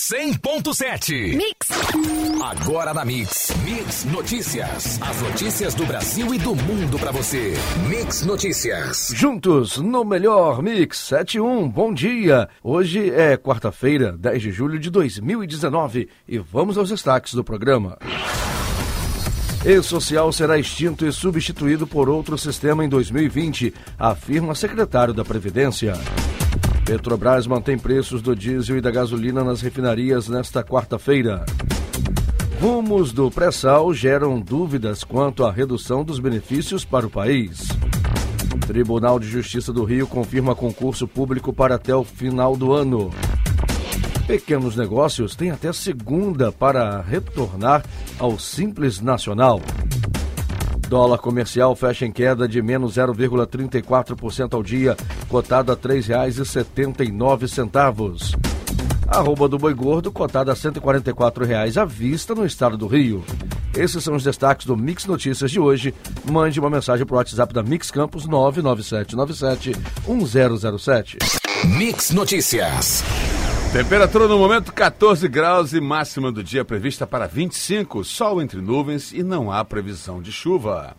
100.7. Mix. Agora na Mix. Mix Notícias. As notícias do Brasil e do mundo para você. Mix Notícias. Juntos no melhor Mix 71. Bom dia. Hoje é quarta-feira, 10 de julho de 2019 e vamos aos destaques do programa. E-Social será extinto e substituído por outro sistema em 2020, afirma secretário da Previdência. Petrobras mantém preços do diesel e da gasolina nas refinarias nesta quarta-feira. Rumos do pré-sal geram dúvidas quanto à redução dos benefícios para o país. Tribunal de Justiça do Rio confirma concurso público para até o final do ano. Pequenos negócios têm até segunda para retornar ao Simples Nacional. Dólar comercial fecha em queda de menos 0,34% ao dia, cotado a R$ 3,79. Arroba do boi gordo, cotado a 144 reais à vista no estado do Rio. Esses são os destaques do Mix Notícias de hoje. Mande uma mensagem para o WhatsApp da Mix Campos 99797 1007. Mix Notícias. Temperatura no momento 14 graus e máxima do dia prevista para 25, sol entre nuvens e não há previsão de chuva.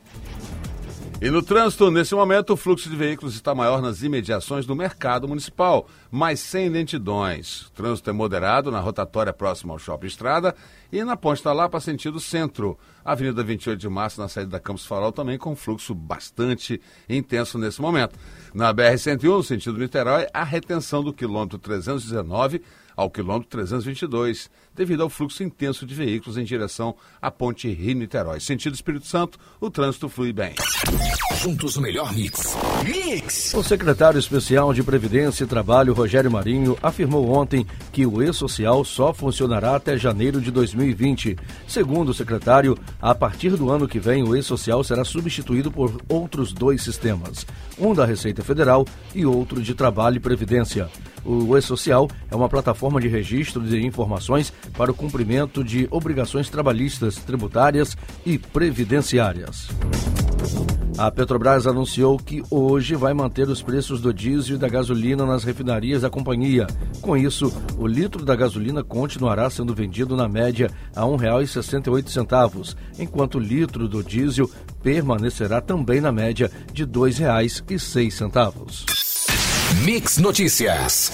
E no trânsito, nesse momento, o fluxo de veículos está maior nas imediações do mercado municipal, mas sem lentidões. O trânsito é moderado na rotatória próxima ao Shopping Estrada e na Ponte da Lapa, sentido centro. Avenida 28 de Março, na saída da Campos Farol, também com fluxo bastante intenso nesse momento. Na BR-101, no sentido Niterói, a retenção do quilômetro 319 ao quilômetro 322, devido ao fluxo intenso de veículos em direção à ponte Rio-Niterói. Sentido Espírito Santo, o trânsito flui bem. Juntos o melhor mix. Mix! O secretário especial de Previdência e Trabalho, Rogério Marinho, afirmou ontem que o E-Social só funcionará até janeiro de 2020. Segundo o secretário, a partir do ano que vem, o E-Social será substituído por outros dois sistemas, um da Receita Federal e outro de Trabalho e Previdência. O E-Social é uma plataforma de registro de informações para o cumprimento de obrigações trabalhistas, tributárias e previdenciárias. A Petrobras anunciou que hoje vai manter os preços do diesel e da gasolina nas refinarias da companhia. Com isso, o litro da gasolina continuará sendo vendido na média a R$ 1,68, enquanto o litro do diesel permanecerá também na média de R$ 2,06. Mix Notícias.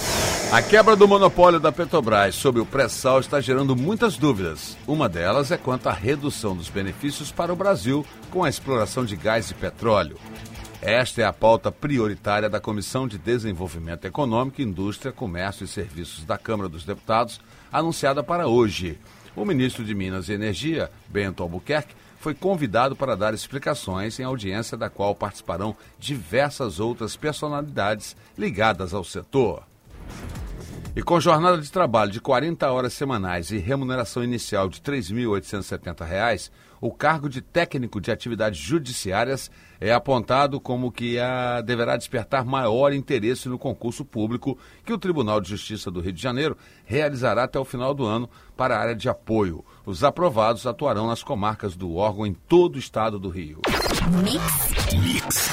A quebra do monopólio da Petrobras sobre o pré-sal está gerando muitas dúvidas. Uma delas é quanto à redução dos benefícios para o Brasil com a exploração de gás e petróleo. Esta é a pauta prioritária da Comissão de Desenvolvimento Econômico, Indústria, Comércio e Serviços da Câmara dos Deputados, anunciada para hoje. O ministro de Minas e Energia, Bento Albuquerque, foi convidado para dar explicações em audiência da qual participarão diversas outras personalidades ligadas ao setor. E com jornada de trabalho de 40 horas semanais e remuneração inicial de R$ 3.870, o cargo de técnico de atividades judiciárias é apontado como que a, deverá despertar maior interesse no concurso público que o Tribunal de Justiça do Rio de Janeiro realizará até o final do ano para a área de apoio. Os aprovados atuarão nas comarcas do órgão em todo o estado do Rio. Mix. Mix.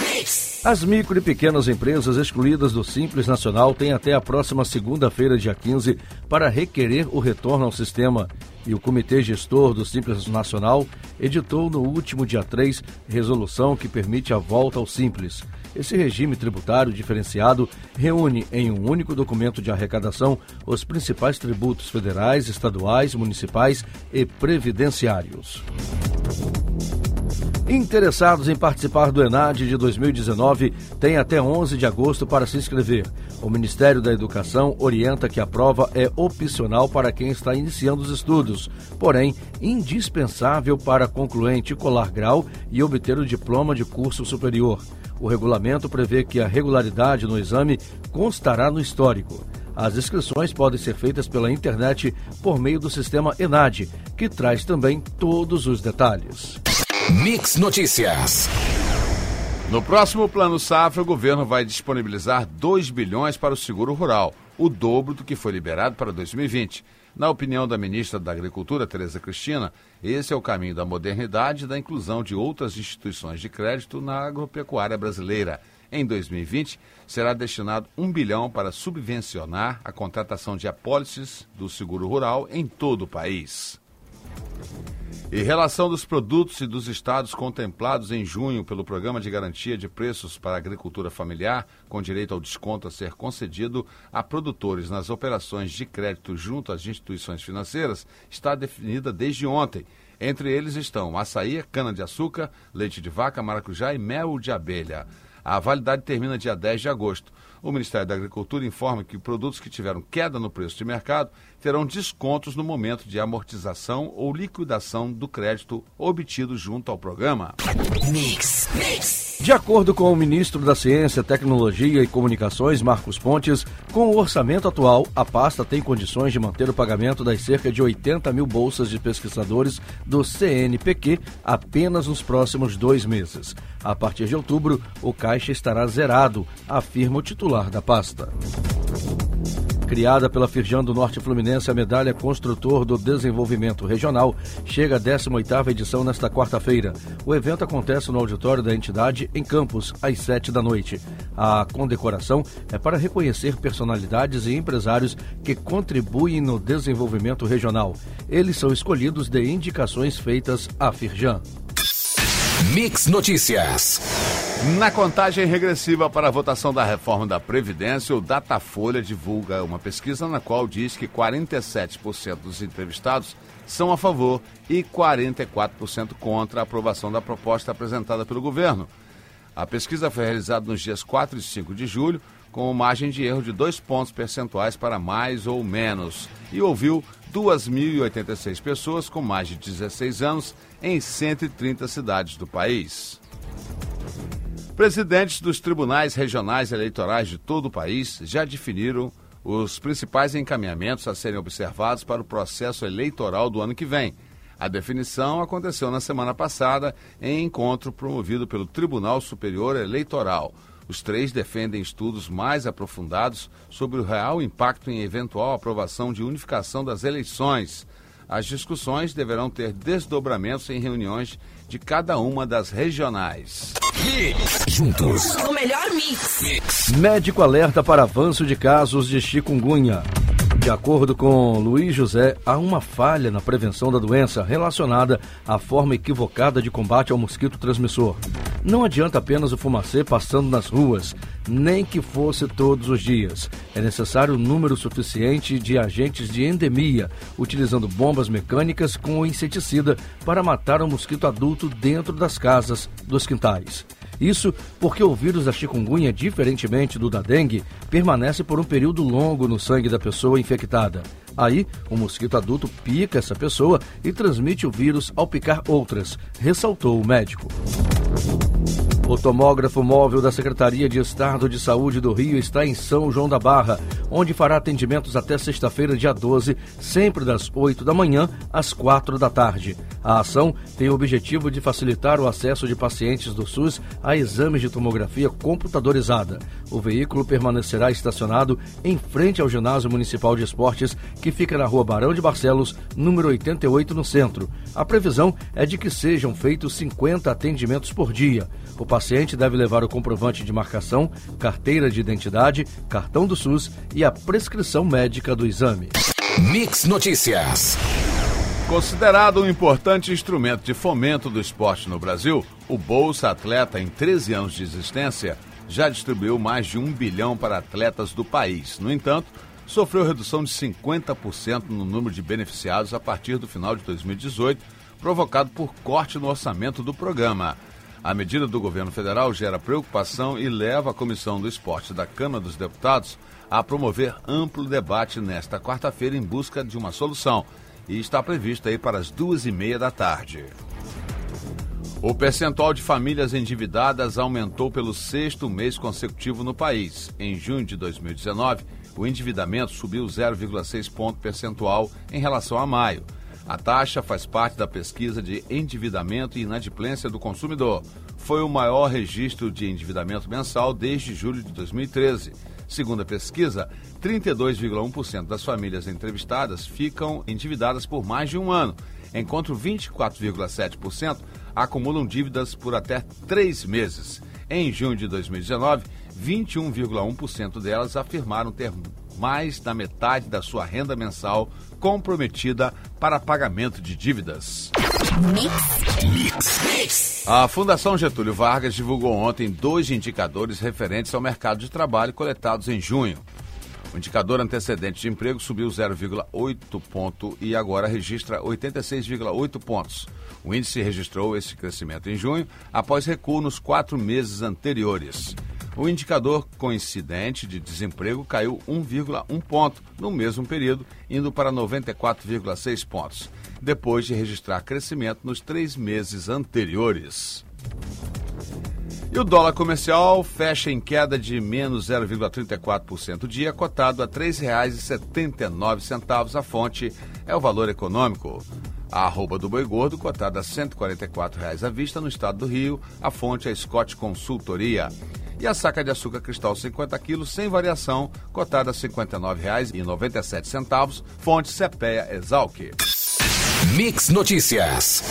As micro e pequenas empresas excluídas do Simples Nacional têm até a próxima segunda-feira, dia 15, para requerer o retorno ao sistema. E o Comitê Gestor do Simples Nacional editou no último dia 3 resolução que permite a volta ao Simples. Esse regime tributário diferenciado reúne em um único documento de arrecadação os principais tributos federais, estaduais, municipais e previdenciários. Interessados em participar do ENAD de 2019 têm até 11 de agosto para se inscrever. O Ministério da Educação orienta que a prova é opcional para quem está iniciando os estudos, porém indispensável para concluinte colar grau e obter o diploma de curso superior. O regulamento prevê que a regularidade no exame constará no histórico. As inscrições podem ser feitas pela internet por meio do sistema ENAD, que traz também todos os detalhes. Mix Notícias. No próximo Plano Safra, o governo vai disponibilizar 2 bilhões para o seguro rural, o dobro do que foi liberado para 2020. Na opinião da ministra da Agricultura, Tereza Cristina, esse é o caminho da modernidade e da inclusão de outras instituições de crédito na agropecuária brasileira. Em 2020, será destinado um bilhão para subvencionar a contratação de apólices do seguro rural em todo o país. E relação dos produtos e dos estados contemplados em junho pelo Programa de Garantia de Preços para a Agricultura Familiar, com direito ao desconto a ser concedido a produtores nas operações de crédito junto às instituições financeiras, está definida desde ontem. Entre eles estão açaí, cana-de-açúcar, leite de vaca, maracujá e mel de abelha. A validade termina dia 10 de agosto. O Ministério da Agricultura informa que produtos que tiveram queda no preço de mercado terão descontos no momento de amortização ou liquidação do crédito obtido junto ao programa. Mix, mix. De acordo com o ministro da Ciência, Tecnologia e Comunicações, Marcos Pontes, com o orçamento atual, a pasta tem condições de manter o pagamento das cerca de 80 mil bolsas de pesquisadores do CNPq apenas nos próximos dois meses. A partir de outubro, o caixa estará zerado, afirma o titular da pasta. Criada pela Firjan do Norte Fluminense, a medalha Construtor do Desenvolvimento Regional chega à 18ª edição nesta quarta-feira. O evento acontece no auditório da entidade em Campos, às 7 da noite. A condecoração é para reconhecer personalidades e empresários que contribuem no desenvolvimento regional. Eles são escolhidos de indicações feitas à Firjan. Mix Notícias. Na contagem regressiva para a votação da reforma da Previdência, o Datafolha divulga uma pesquisa na qual diz que 47% dos entrevistados são a favor e 44% contra a aprovação da proposta apresentada pelo governo. A pesquisa foi realizada nos dias 4 e 5 de julho, com margem de erro de dois pontos percentuais para mais ou menos, e ouviu 2.086 pessoas com mais de 16 anos em 130 cidades do país. Presidentes dos tribunais regionais eleitorais de todo o país já definiram os principais encaminhamentos a serem observados para o processo eleitoral do ano que vem. A definição aconteceu na semana passada em encontro promovido pelo Tribunal Superior Eleitoral. Os três defendem estudos mais aprofundados sobre o real impacto em eventual aprovação de unificação das eleições. As discussões deverão ter desdobramentos em reuniões de cada uma das regionais. Mix. Juntos. O melhor mix. mix. Médico alerta para avanço de casos de chikungunya. De acordo com Luiz José, há uma falha na prevenção da doença relacionada à forma equivocada de combate ao mosquito transmissor. Não adianta apenas o fumacê passando nas ruas, nem que fosse todos os dias. É necessário um número suficiente de agentes de endemia, utilizando bombas mecânicas com inseticida para matar o mosquito adulto dentro das casas, dos quintais. Isso porque o vírus da chikungunya, diferentemente do da dengue, permanece por um período longo no sangue da pessoa infectada. Aí, o mosquito adulto pica essa pessoa e transmite o vírus ao picar outras, ressaltou o médico. O tomógrafo móvel da Secretaria de Estado de Saúde do Rio está em São João da Barra, onde fará atendimentos até sexta-feira, dia 12, sempre das 8 da manhã às 4 da tarde. A ação tem o objetivo de facilitar o acesso de pacientes do SUS a exames de tomografia computadorizada. O veículo permanecerá estacionado em frente ao Ginásio Municipal de Esportes, que fica na rua Barão de Barcelos, número 88, no centro. A previsão é de que sejam feitos 50 atendimentos por dia. O paciente deve levar o comprovante de marcação, carteira de identidade, cartão do SUS e a prescrição médica do exame. Mix Notícias. Considerado um importante instrumento de fomento do esporte no Brasil, o Bolsa Atleta, em 13 anos de existência, já distribuiu mais de um bilhão para atletas do país. No entanto, sofreu redução de 50% no número de beneficiados a partir do final de 2018, provocado por corte no orçamento do programa. A medida do governo federal gera preocupação e leva a Comissão do Esporte da Câmara dos Deputados a promover amplo debate nesta quarta-feira em busca de uma solução. E está previsto aí para as duas e meia da tarde. O percentual de famílias endividadas aumentou pelo sexto mês consecutivo no país. Em junho de 2019, o endividamento subiu 0,6 ponto percentual em relação a maio. A taxa faz parte da pesquisa de endividamento e inadimplência do consumidor. Foi o maior registro de endividamento mensal desde julho de 2013. Segundo a pesquisa, 32,1% das famílias entrevistadas ficam endividadas por mais de um ano, enquanto 24,7% acumulam dívidas por até três meses. Em junho de 2019, 21,1% delas afirmaram ter mais da metade da sua renda mensal comprometida para pagamento de dívidas. A Fundação Getúlio Vargas divulgou ontem dois indicadores referentes ao mercado de trabalho coletados em junho. O indicador antecedente de emprego subiu 0,8 ponto e agora registra 86,8 pontos. O índice registrou esse crescimento em junho após recuo nos quatro meses anteriores. O indicador coincidente de desemprego caiu 1,1 ponto no mesmo período, indo para 94,6 pontos, depois de registrar crescimento nos três meses anteriores. E o dólar comercial fecha em queda de menos 0,34% dia, cotado a R$ 3,79. A fonte é o valor econômico. A arroba do boi gordo, cotada a R$ 144,00 à vista no estado do Rio. A fonte é Scott Consultoria. E a saca de açúcar cristal 50 quilos, sem variação, cotada a R$ 59,97. Fonte CPEA Exalc. Mix Notícias.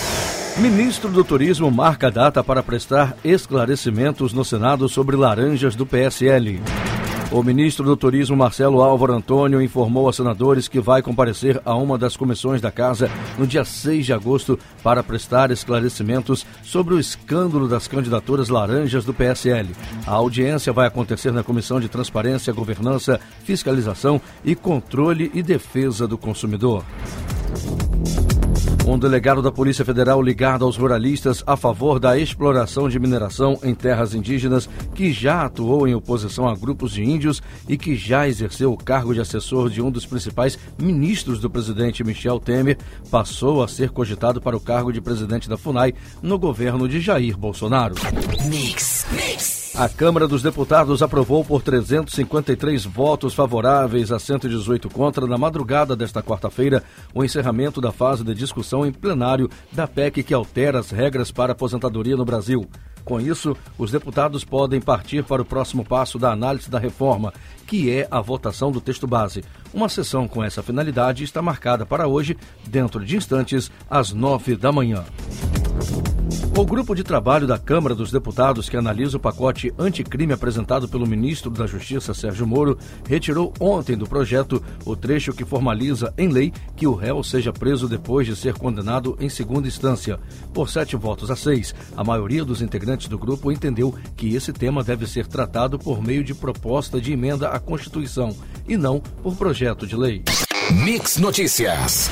Ministro do Turismo marca data para prestar esclarecimentos no Senado sobre laranjas do PSL. O ministro do Turismo, Marcelo Álvaro Antônio, informou a senadores que vai comparecer a uma das comissões da Casa no dia 6 de agosto para prestar esclarecimentos sobre o escândalo das candidaturas laranjas do PSL. A audiência vai acontecer na Comissão de Transparência, Governança, Fiscalização e Controle e Defesa do Consumidor. Um delegado da Polícia Federal ligado aos ruralistas a favor da exploração de mineração em terras indígenas, que já atuou em oposição a grupos de índios e que já exerceu o cargo de assessor de um dos principais ministros do presidente Michel Temer, passou a ser cogitado para o cargo de presidente da FUNAI no governo de Jair Bolsonaro. Mix, mix. A Câmara dos Deputados aprovou por 353 votos favoráveis a 118 contra na madrugada desta quarta-feira o encerramento da fase de discussão em plenário da PEC que altera as regras para aposentadoria no Brasil. Com isso, os deputados podem partir para o próximo passo da análise da reforma, que é a votação do texto base. Uma sessão com essa finalidade está marcada para hoje, dentro de instantes, às nove da manhã. O grupo de trabalho da Câmara dos Deputados, que analisa o pacote anticrime apresentado pelo ministro da Justiça, Sérgio Moro, retirou ontem do projeto o trecho que formaliza em lei que o réu seja preso depois de ser condenado em segunda instância. Por sete votos a seis, a maioria dos integrantes do grupo entendeu que esse tema deve ser tratado por meio de proposta de emenda à Constituição e não por projeto de lei. Mix Notícias.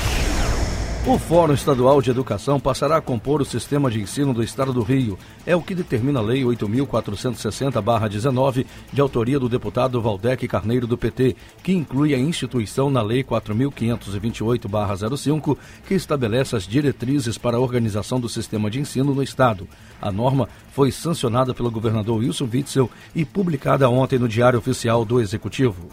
O Fórum Estadual de Educação passará a compor o sistema de ensino do Estado do Rio. É o que determina a Lei 8.460-19, de autoria do deputado Valdec Carneiro do PT, que inclui a instituição na Lei 4.528-05, que estabelece as diretrizes para a organização do sistema de ensino no Estado. A norma foi sancionada pelo governador Wilson Witzel e publicada ontem no Diário Oficial do Executivo.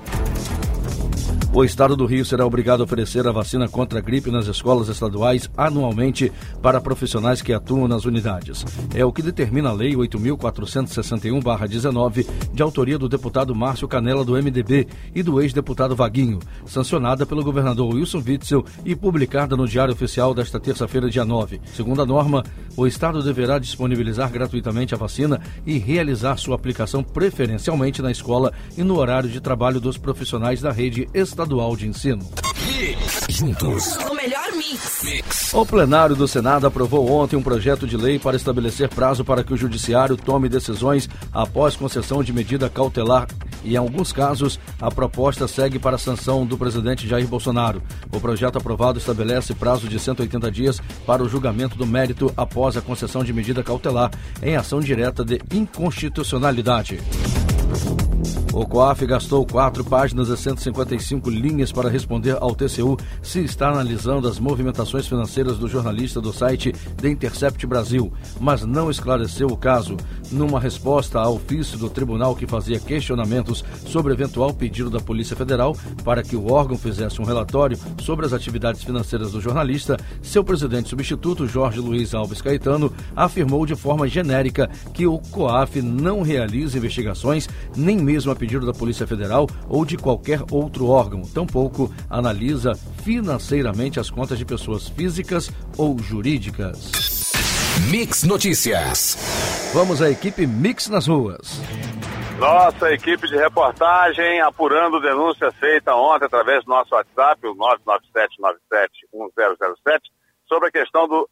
O Estado do Rio será obrigado a oferecer a vacina contra a gripe nas escolas estaduais anualmente para profissionais que atuam nas unidades. É o que determina a Lei 8.461-19, de autoria do deputado Márcio Canela, do MDB, e do ex-deputado Vaguinho, sancionada pelo governador Wilson Witzel e publicada no Diário Oficial desta terça-feira, dia 9. Segundo a norma, o Estado deverá disponibilizar gratuitamente a vacina e realizar sua aplicação preferencialmente na escola e no horário de trabalho dos profissionais da rede estadual de Ensino. Juntos. O melhor mix. O plenário do Senado aprovou ontem um projeto de lei para estabelecer prazo para que o Judiciário tome decisões após concessão de medida cautelar e, em alguns casos, a proposta segue para a sanção do presidente Jair Bolsonaro. O projeto aprovado estabelece prazo de 180 dias para o julgamento do mérito após a concessão de medida cautelar em ação direta de inconstitucionalidade. O COAF gastou quatro páginas e 155 linhas para responder ao TCU se está analisando as movimentações financeiras do jornalista do site The Intercept Brasil, mas não esclareceu o caso. Numa resposta ao ofício do tribunal que fazia questionamentos sobre eventual pedido da Polícia Federal para que o órgão fizesse um relatório sobre as atividades financeiras do jornalista, seu presidente substituto, Jorge Luiz Alves Caetano, afirmou de forma genérica que o COAF não realiza investigações, nem mesmo a pedido da Polícia Federal ou de qualquer outro órgão, tampouco analisa financeiramente as contas de pessoas físicas ou jurídicas. Mix Notícias. Vamos à equipe Mix nas ruas. Nossa equipe de reportagem apurando denúncia feita ontem através do nosso WhatsApp, o 997971007, sobre a questão do,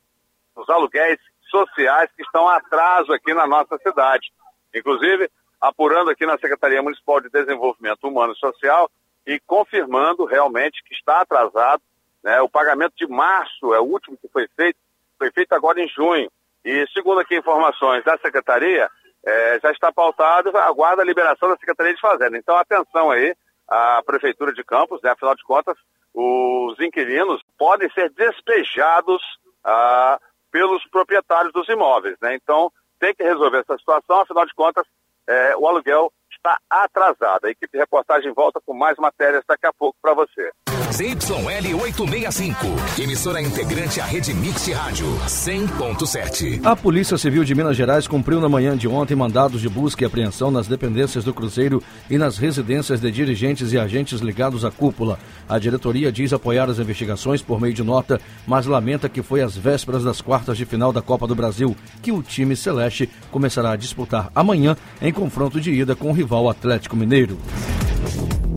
dos aluguéis sociais que estão a atraso aqui na nossa cidade. Inclusive, apurando aqui na Secretaria Municipal de Desenvolvimento Humano e Social e confirmando realmente que está atrasado. Né? O pagamento de março é o último que foi feito, foi feito agora em junho. E segundo aqui informações da Secretaria, é, já está pautado, aguarda a liberação da Secretaria de Fazenda. Então, atenção aí, a Prefeitura de Campos, né? afinal de contas, os inquilinos podem ser despejados ah, pelos proprietários dos imóveis. Né? Então, tem que resolver essa situação, afinal de contas, é, o aluguel está atrasado. A equipe de reportagem volta com mais matérias daqui a pouco para você. ZYL 865, emissora integrante à rede Mix de Rádio 100.7. A Polícia Civil de Minas Gerais cumpriu na manhã de ontem mandados de busca e apreensão nas dependências do Cruzeiro e nas residências de dirigentes e agentes ligados à cúpula. A diretoria diz apoiar as investigações por meio de nota, mas lamenta que foi às vésperas das quartas de final da Copa do Brasil que o time celeste começará a disputar amanhã em confronto de ida com o rival Atlético Mineiro.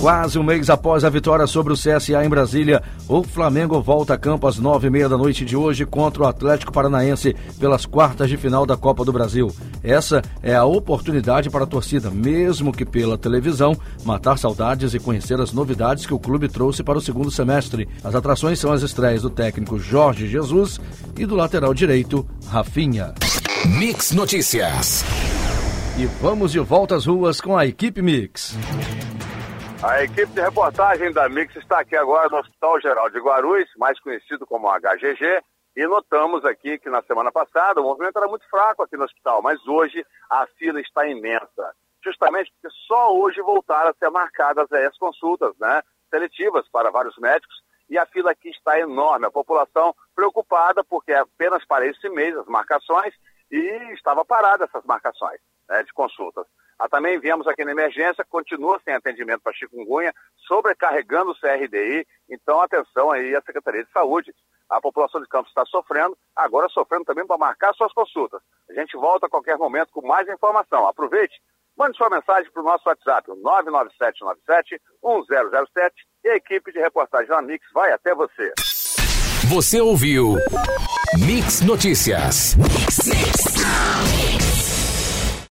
Quase um mês após a vitória sobre o CSA em Brasília, o Flamengo volta a campo às nove e meia da noite de hoje contra o Atlético Paranaense pelas quartas de final da Copa do Brasil. Essa é a oportunidade para a torcida, mesmo que pela televisão, matar saudades e conhecer as novidades que o clube trouxe para o segundo semestre. As atrações são as estreias do técnico Jorge Jesus e do lateral direito, Rafinha. Mix Notícias. E vamos de volta às ruas com a equipe Mix. A equipe de reportagem da Mix está aqui agora no Hospital Geral de Guarulhos, mais conhecido como HGG, e notamos aqui que na semana passada o movimento era muito fraco aqui no hospital, mas hoje a fila está imensa. Justamente porque só hoje voltaram a ser marcadas as consultas né, seletivas para vários médicos e a fila aqui está enorme. A população preocupada porque é apenas para esse mês as marcações e estava parada essas marcações né, de consultas. Ah, também viemos aqui na emergência, continua sem atendimento para chikungunya, sobrecarregando o CRDI. Então, atenção aí à Secretaria de Saúde. A população de Campos está sofrendo, agora sofrendo também para marcar suas consultas. A gente volta a qualquer momento com mais informação. Aproveite, mande sua mensagem para o nosso WhatsApp, 99797-1007, e a equipe de reportagem da Mix vai até você. Você ouviu Mix Notícias. Mix, mix.